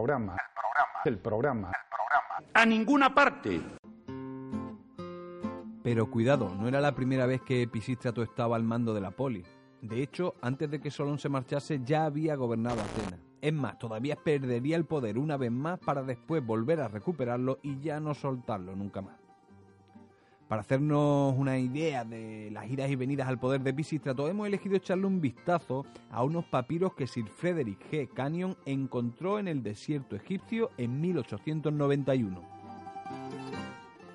programa, el programa, el programa. A ninguna parte. Pero cuidado, no era la primera vez que Pisístrato estaba al mando de la poli. De hecho, antes de que Solón se marchase ya había gobernado Atenas. Es más, todavía perdería el poder una vez más para después volver a recuperarlo y ya no soltarlo nunca más. Para hacernos una idea de las idas y venidas al poder de Pisístrato, hemos elegido echarle un vistazo a unos papiros que Sir Frederick G. Canyon encontró en el desierto egipcio en 1891.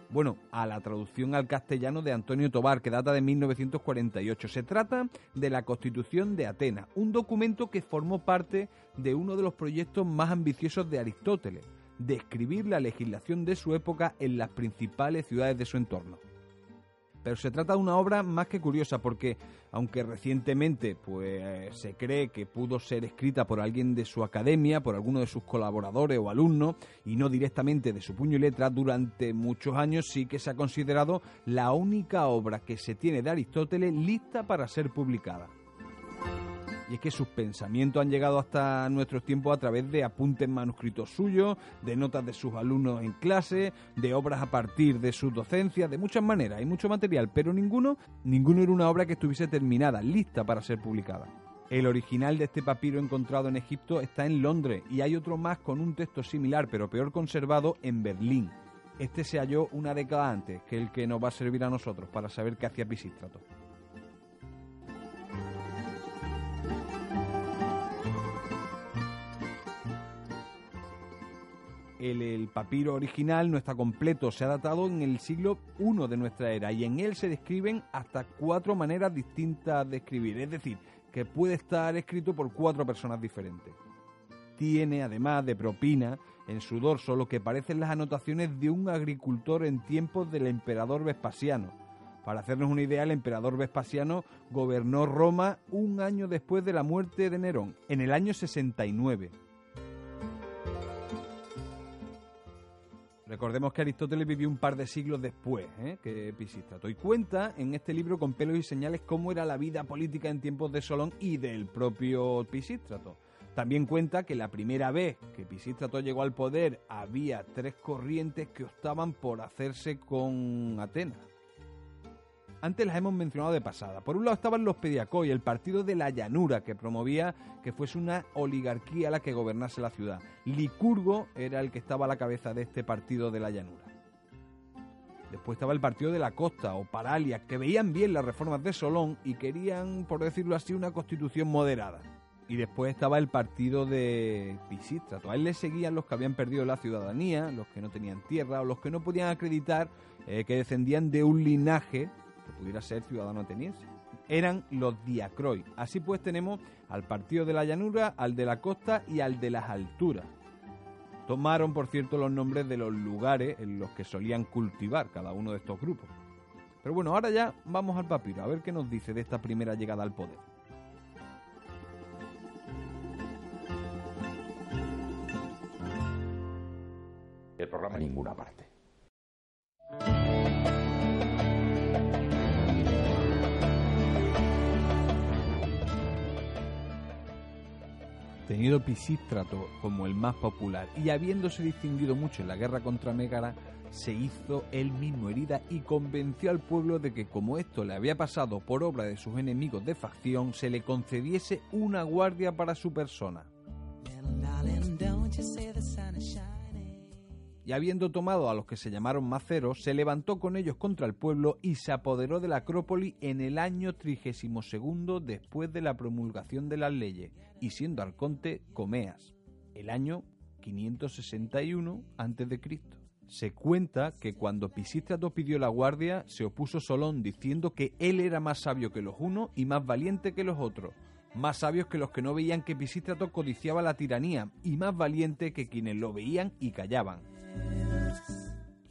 Bueno, a la traducción al castellano de Antonio Tobar, que data de 1948. Se trata de la Constitución de Atenas, un documento que formó parte de uno de los proyectos más ambiciosos de Aristóteles, describir la legislación de su época en las principales ciudades de su entorno. Pero se trata de una obra más que curiosa porque, aunque recientemente pues, se cree que pudo ser escrita por alguien de su academia, por alguno de sus colaboradores o alumnos, y no directamente de su puño y letra, durante muchos años sí que se ha considerado la única obra que se tiene de Aristóteles lista para ser publicada y es que sus pensamientos han llegado hasta nuestros tiempos a través de apuntes manuscritos suyos, de notas de sus alumnos en clase, de obras a partir de sus docencias, de muchas maneras, hay mucho material, pero ninguno, ninguno era una obra que estuviese terminada, lista para ser publicada. El original de este papiro encontrado en Egipto está en Londres y hay otro más con un texto similar pero peor conservado en Berlín. Este se halló una década antes que el que nos va a servir a nosotros para saber qué hacía Pisístrato. El, papiro original no está completo, se ha datado en el siglo I de nuestra era y en él se describen hasta cuatro maneras distintas de escribir, es decir, que puede estar escrito por cuatro personas diferentes. Tiene, además de propina, en su dorso lo que parecen las anotaciones de un agricultor en tiempos del emperador Vespasiano. Para hacernos una idea, el emperador Vespasiano gobernó Roma un año después de la muerte de Nerón, en el año 69 Recordemos que Aristóteles vivió un par de siglos después ¿eh? que Pisístrato y cuenta en este libro con pelos y señales cómo era la vida política en tiempos de Solón y del propio Pisístrato. También cuenta que la primera vez que Pisístrato llegó al poder había tres corrientes que optaban por hacerse con Atenas. Antes las hemos mencionado de pasada. Por un lado estaban los Pediacoi, el partido de la llanura que promovía que fuese una oligarquía la que gobernase la ciudad. Licurgo era el que estaba a la cabeza de este partido de la llanura. Después estaba el partido de la costa o Paralia, que veían bien las reformas de Solón y querían, por decirlo así, una constitución moderada. Y después estaba el partido de Pisístrato. A él le seguían los que habían perdido la ciudadanía, los que no tenían tierra o los que no podían acreditar eh, que descendían de un linaje que pudiera ser ciudadano ateniense. Eran los diacroi. Así pues tenemos al partido de la llanura, al de la costa y al de las alturas. Tomaron, por cierto, los nombres de los lugares en los que solían cultivar cada uno de estos grupos. Pero bueno, ahora ya vamos al papiro, a ver qué nos dice de esta primera llegada al poder. El programa ninguna parte. Tenido Pisístrato como el más popular. Y habiéndose distinguido mucho en la guerra contra Mégara, se hizo él mismo herida y convenció al pueblo de que como esto le había pasado por obra de sus enemigos de facción, se le concediese una guardia para su persona y habiendo tomado a los que se llamaron maceros, se levantó con ellos contra el pueblo y se apoderó de la Acrópoli en el año 32 después de la promulgación de las leyes, y siendo arconte Comeas, el año 561 a.C. Se cuenta que cuando Pisístrato pidió la guardia, se opuso Solón diciendo que él era más sabio que los unos y más valiente que los otros, más sabios que los que no veían que Pisístrato codiciaba la tiranía y más valiente que quienes lo veían y callaban.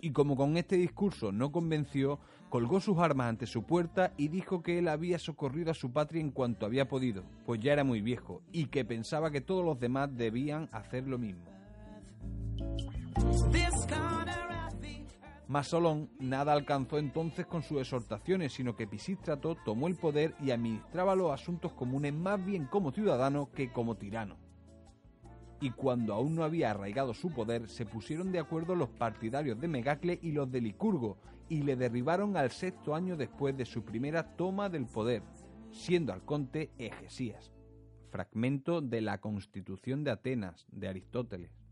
Y como con este discurso no convenció, colgó sus armas ante su puerta y dijo que él había socorrido a su patria en cuanto había podido, pues ya era muy viejo, y que pensaba que todos los demás debían hacer lo mismo. Mas Solón nada alcanzó entonces con sus exhortaciones, sino que Pisístrato tomó el poder y administraba los asuntos comunes más bien como ciudadano que como tirano y cuando aún no había arraigado su poder, se pusieron de acuerdo los partidarios de Megacle y los de Licurgo, y le derribaron al sexto año después de su primera toma del poder, siendo arconte Egesías. Fragmento de la Constitución de Atenas, de Aristóteles.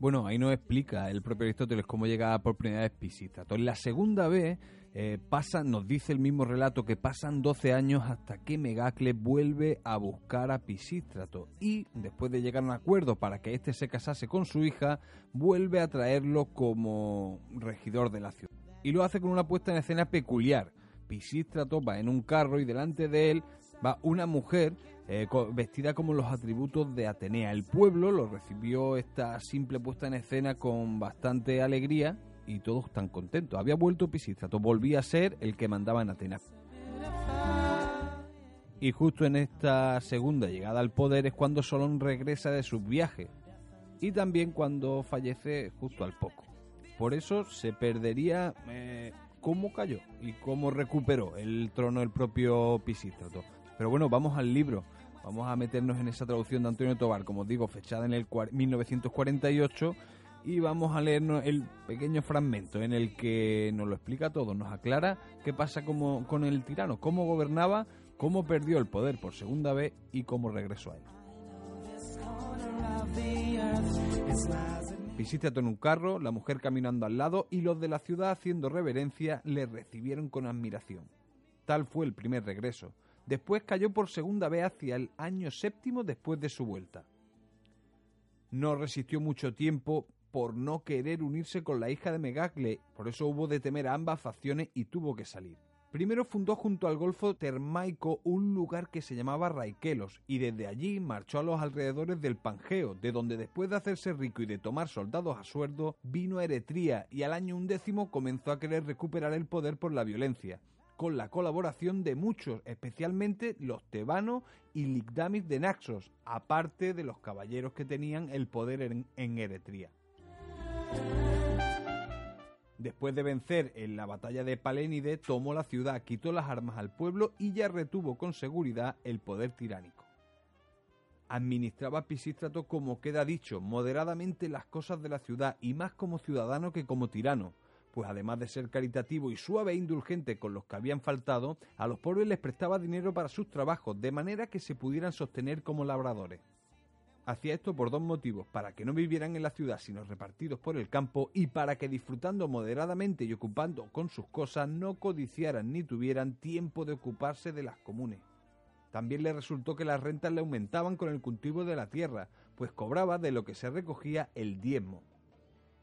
Bueno, ahí nos explica el propio Aristóteles cómo llega por primera vez Pisístrato. En la segunda vez eh, pasa, nos dice el mismo relato que pasan 12 años hasta que Megacle vuelve a buscar a Pisístrato y después de llegar a un acuerdo para que éste se casase con su hija, vuelve a traerlo como regidor de la ciudad. Y lo hace con una puesta en escena peculiar. Pisístrato va en un carro y delante de él va una mujer eh, vestida como los atributos de Atenea. El pueblo lo recibió esta simple puesta en escena con bastante alegría y todos están contentos. Había vuelto Pisístrato, volvía a ser el que mandaba en Atenas. Y justo en esta segunda llegada al poder es cuando Solón regresa de sus viajes y también cuando fallece justo al poco. Por eso se perdería eh, cómo cayó y cómo recuperó el trono el propio Pisístrato. Pero bueno, vamos al libro. Vamos a meternos en esa traducción de Antonio Tobar, como digo, fechada en el 1948 y vamos a leernos el pequeño fragmento en el que nos lo explica todo, nos aclara qué pasa como, con el tirano, cómo gobernaba, cómo perdió el poder por segunda vez y cómo regresó a él. Pisístrato en un carro, la mujer caminando al lado y los de la ciudad haciendo reverencia le recibieron con admiración. Tal fue el primer regreso. Después cayó por segunda vez hacia el año séptimo después de su vuelta. No resistió mucho tiempo por no querer unirse con la hija de Megacle, por eso hubo de temer a ambas facciones y tuvo que salir. Primero fundó junto al Golfo Termaico un lugar que se llamaba Raiquelos y desde allí marchó a los alrededores del Pangeo, de donde después de hacerse rico y de tomar soldados a sueldo, vino a Eretria y al año undécimo comenzó a querer recuperar el poder por la violencia con la colaboración de muchos, especialmente los tebanos y Ligdamis de Naxos, aparte de los caballeros que tenían el poder en, Eretria. Después de vencer en la batalla de Palénide, tomó la ciudad, quitó las armas al pueblo y ya retuvo con seguridad el poder tiránico. Administraba Pisístrato como queda dicho, moderadamente las cosas de la ciudad y más como ciudadano que como tirano, pues además de ser caritativo y suave e indulgente con los que habían faltado, a los pobres les prestaba dinero para sus trabajos, de manera que se pudieran sostener como labradores. Hacía esto por dos motivos, para que no vivieran en la ciudad sino repartidos por el campo y para que disfrutando moderadamente y ocupando con sus cosas no codiciaran ni tuvieran tiempo de ocuparse de las comunes. También le resultó que las rentas le aumentaban con el cultivo de la tierra, pues cobraba de lo que se recogía el diezmo.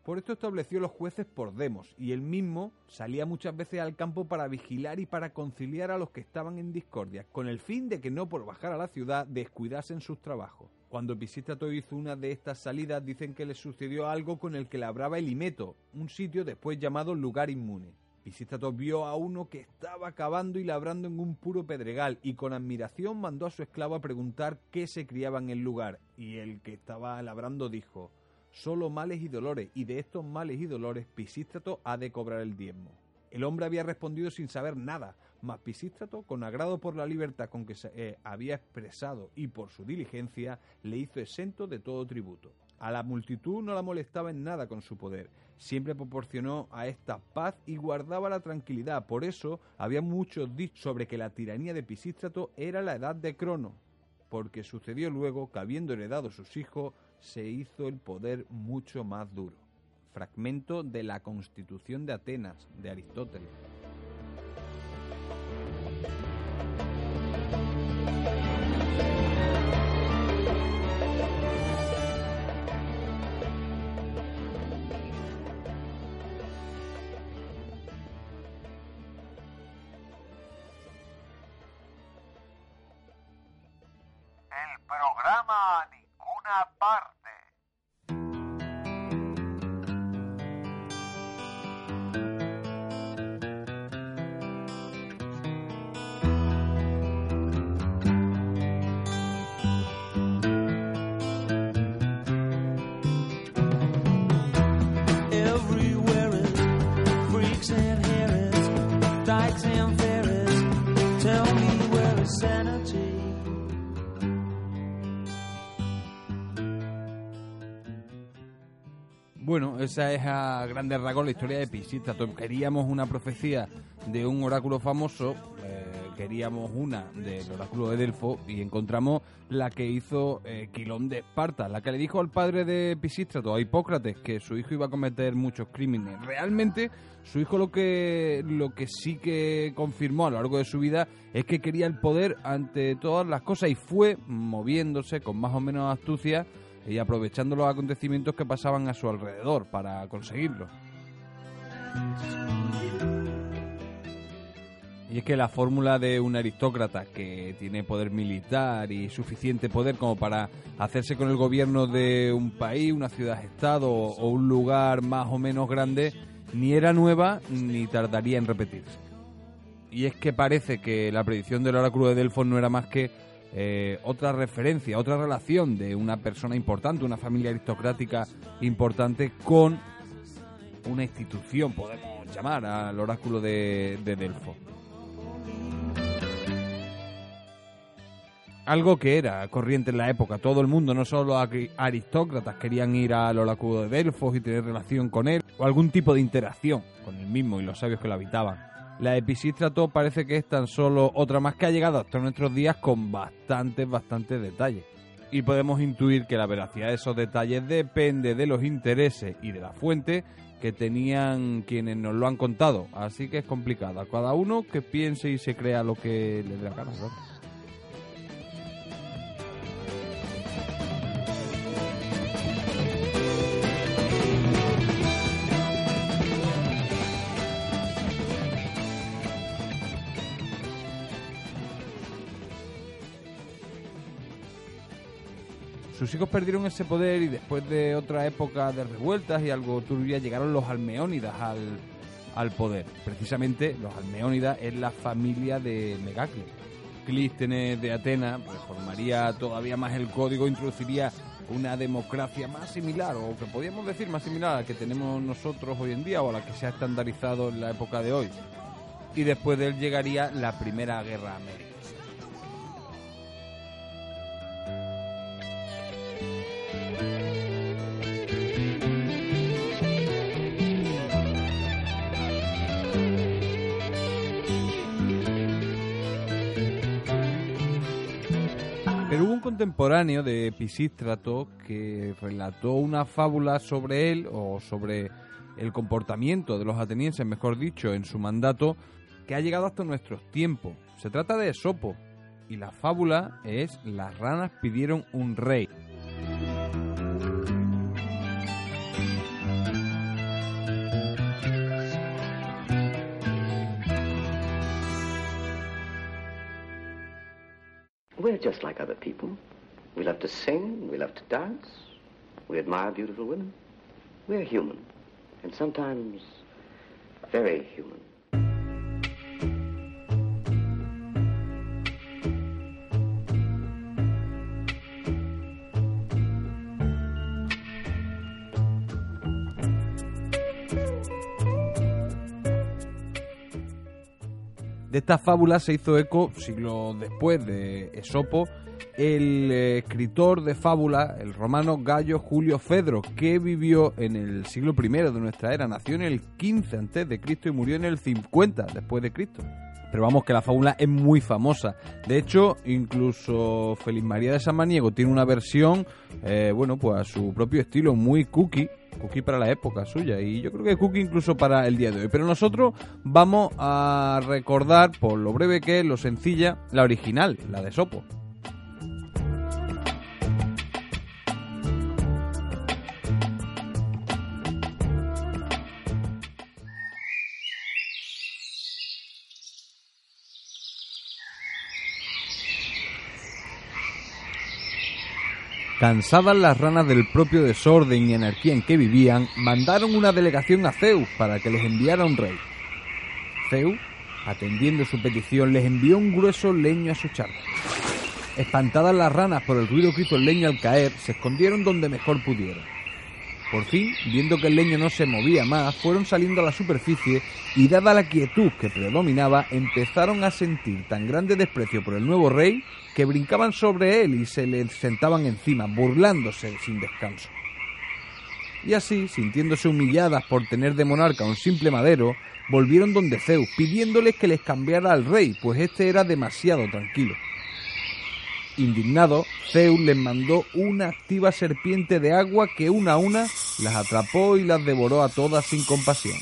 Por esto estableció los jueces por demos, y él mismo salía muchas veces al campo para vigilar y para conciliar a los que estaban en discordia, con el fin de que no por bajar a la ciudad descuidasen sus trabajos. Cuando Pisístrato hizo una de estas salidas, dicen que le sucedió algo con el que labraba el Imeto, un sitio después llamado lugar inmune. Pisístrato vio a uno que estaba cavando y labrando en un puro pedregal y con admiración mandó a su esclavo a preguntar qué se criaba en el lugar, y el que estaba labrando dijo solo males y dolores, y de estos males y dolores Pisístrato ha de cobrar el diezmo. El hombre había respondido sin saber nada, mas Pisístrato, con agrado por la libertad con que se eh, había expresado y por su diligencia, le hizo exento de todo tributo. A la multitud no la molestaba en nada con su poder, siempre proporcionó a esta paz y guardaba la tranquilidad. Por eso había muchos dichos sobre que la tiranía de Pisístrato era la edad de Crono, porque sucedió luego que habiendo heredado sus hijos, se hizo el poder mucho más duro. Fragmento de la Constitución de Atenas, de Aristóteles. El programa parte. Bueno, esa es a grandes rasgos la historia de Pisístrato. Queríamos una profecía de un oráculo famoso, eh, queríamos una del oráculo de Delfo y encontramos la que hizo eh, Quilón de Esparta, la que le dijo al padre de Pisístrato, a Hipócrates, que su hijo iba a cometer muchos crímenes. Realmente, su hijo lo que, lo que sí que confirmó a lo largo de su vida es que quería el poder ante todas las cosas y fue moviéndose con más o menos astucia y aprovechando los acontecimientos que pasaban a su alrededor para conseguirlo. Y es que la fórmula de un aristócrata que tiene poder militar y suficiente poder como para hacerse con el gobierno de un país, una ciudad-estado o un lugar más o menos grande, ni era nueva ni tardaría en repetirse. Y es que parece que la predicción del oráculo de Delfos no era más que eh, otra referencia, otra relación de una persona importante, una familia aristocrática importante con una institución, podemos llamar al oráculo de, de Delfos. Algo que era corriente en la época. Todo el mundo, no solo aristócratas, querían ir al oráculo de Delfos y tener relación con él, o algún tipo de interacción con el mismo y los sabios que lo habitaban. La episístrato parece que es tan solo otra más que ha llegado hasta nuestros días con bastantes, bastantes detalles. Y podemos intuir que la veracidad de esos detalles depende de los intereses y de la fuente que tenían quienes nos lo han contado. Así que es complicada. Cada uno que piense y se crea lo que le dé la gana. Sus hijos perdieron ese poder y después de otra época de revueltas y algo turbia llegaron los almeónidas al, poder. Precisamente los almeónidas es la familia de Megacles. Clístenes de Atenas reformaría todavía más el código, introduciría una democracia más similar, o que podríamos decir más similar a la que tenemos nosotros hoy en día o a la que se ha estandarizado en la época de hoy. Y después de él llegaría la Primera Guerra América. Contemporáneo de Pisístrato que relató una fábula sobre él o sobre el comportamiento de los atenienses, mejor dicho, en su mandato, que ha llegado hasta nuestros tiempos. Se trata de Esopo y la fábula es Las ranas pidieron un rey. We're just like other people. We love to sing, we love to dance, we admire beautiful women. We're human, and sometimes very human. De esta fábula se hizo eco siglos después de Esopo el eh, escritor de fábula, el romano Gallo Julio Fedro, que vivió en el siglo I de nuestra era, nació en el 15 antes de Cristo y murió en el 50 después de Cristo. Pero vamos que la fábula es muy famosa. De hecho, incluso Feliz María de Samaniego tiene una versión, eh, bueno, pues a su propio estilo, muy cookie, cookie para la época suya y yo creo que cookie incluso para el día de hoy. Pero nosotros vamos a recordar, por lo breve que es, lo sencilla, la original, la de Sopo. Cansadas las ranas del propio desorden y anarquía en que vivían, mandaron una delegación a Zeus para que les enviara un rey. Zeus, atendiendo su petición, les envió un grueso leño a su charco. Espantadas las ranas por el ruido que hizo el leño al caer, se escondieron donde mejor pudieron. Por fin, viendo que el leño no se movía más, fueron saliendo a la superficie y dada la quietud que predominaba, empezaron a sentir tan grande desprecio por el nuevo rey que brincaban sobre él y se le sentaban encima, burlándose sin descanso. Y así, sintiéndose humilladas por tener de monarca un simple madero, volvieron donde Zeus, pidiéndoles que les cambiara al rey, pues este era demasiado tranquilo. Indignado, Zeus les mandó una activa serpiente de agua que una a una las atrapó y las devoró a todas sin compasión.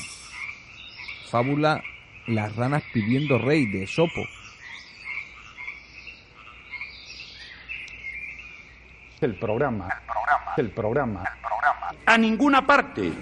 Fábula Las ranas pidiendo rey de Esopo. El programa. El programa. El programa. A ninguna parte.